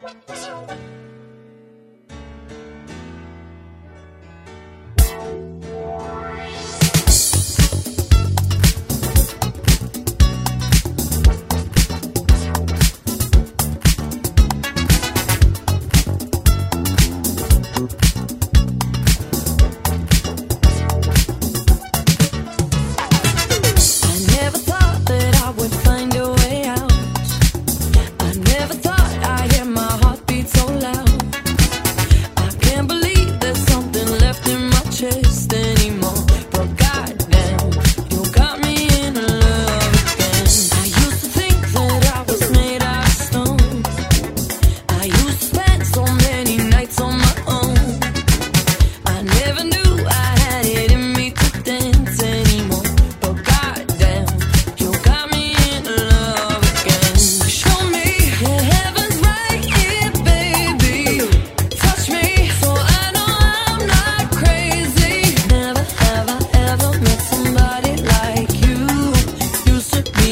我，我是。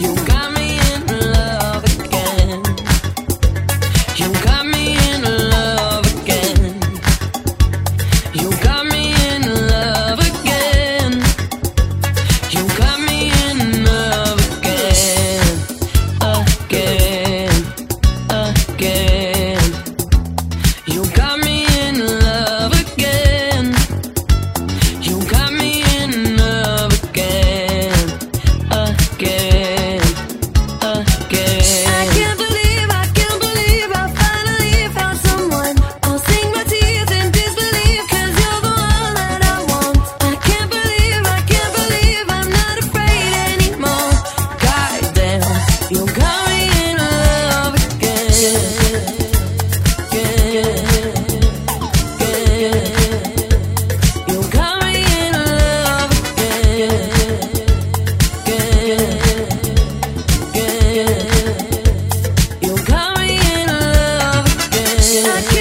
I can't